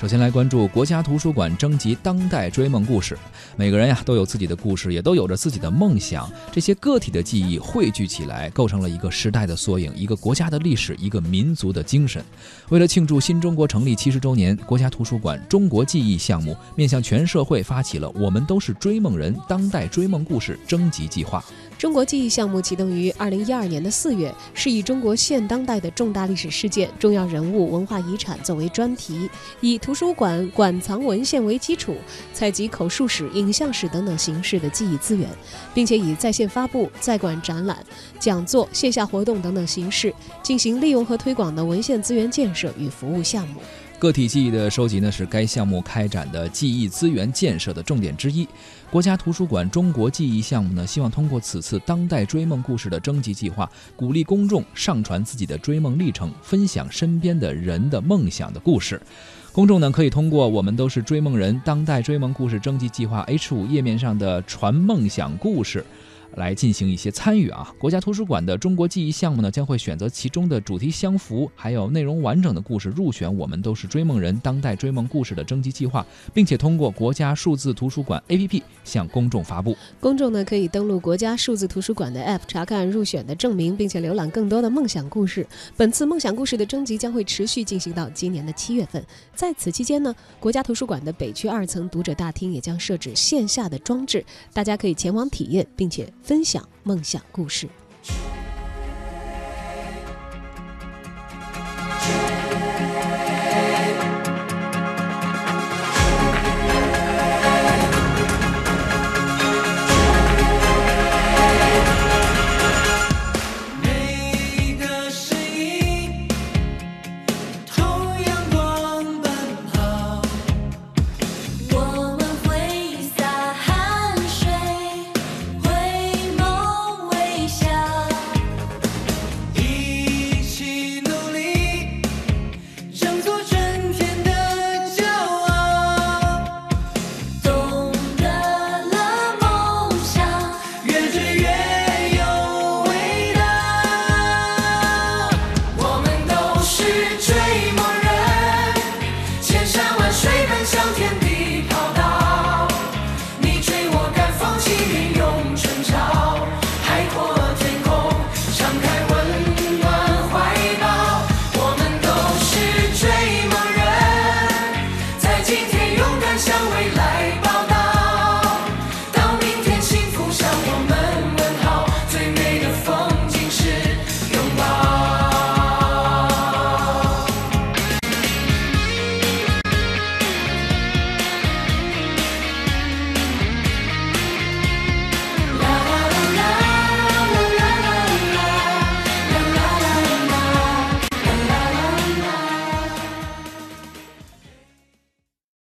首先来关注国家图书馆征集当代追梦故事。每个人呀都有自己的故事，也都有着自己的梦想。这些个体的记忆汇聚起来，构成了一个时代的缩影，一个国家的历史，一个民族的精神。为了庆祝新中国成立七十周年，国家图书馆中国记忆项目面向全社会发起了“我们都是追梦人”当代追梦故事征集计划。中国记忆项目启动于二零一二年的四月，是以中国现当代的重大历史事件、重要人物、文化遗产作为专题，以图书馆馆藏文献为基础，采集口述史、影像史等等形式的记忆资源，并且以在线发布、在馆展览、讲座、线下活动等等形式进行利用和推广的文献资源建设与服务项目。个体记忆的收集呢，是该项目开展的记忆资源建设的重点之一。国家图书馆中国记忆项目呢，希望通过此次当代追梦故事的征集计划，鼓励公众上传自己的追梦历程，分享身边的人的梦想的故事。公众呢，可以通过“我们都是追梦人”当代追梦故事征集计划 H 五页面上的传梦想故事。来进行一些参与啊！国家图书馆的中国记忆项目呢，将会选择其中的主题相符、还有内容完整的故事入选“我们都是追梦人”当代追梦故事的征集计划，并且通过国家数字图书馆 APP 向公众发布。公众呢可以登录国家数字图书馆的 App 查看入选的证明，并且浏览更多的梦想故事。本次梦想故事的征集将会持续进行到今年的七月份。在此期间呢，国家图书馆的北区二层读者大厅也将设置线下的装置，大家可以前往体验，并且。分享梦想故事。向未来。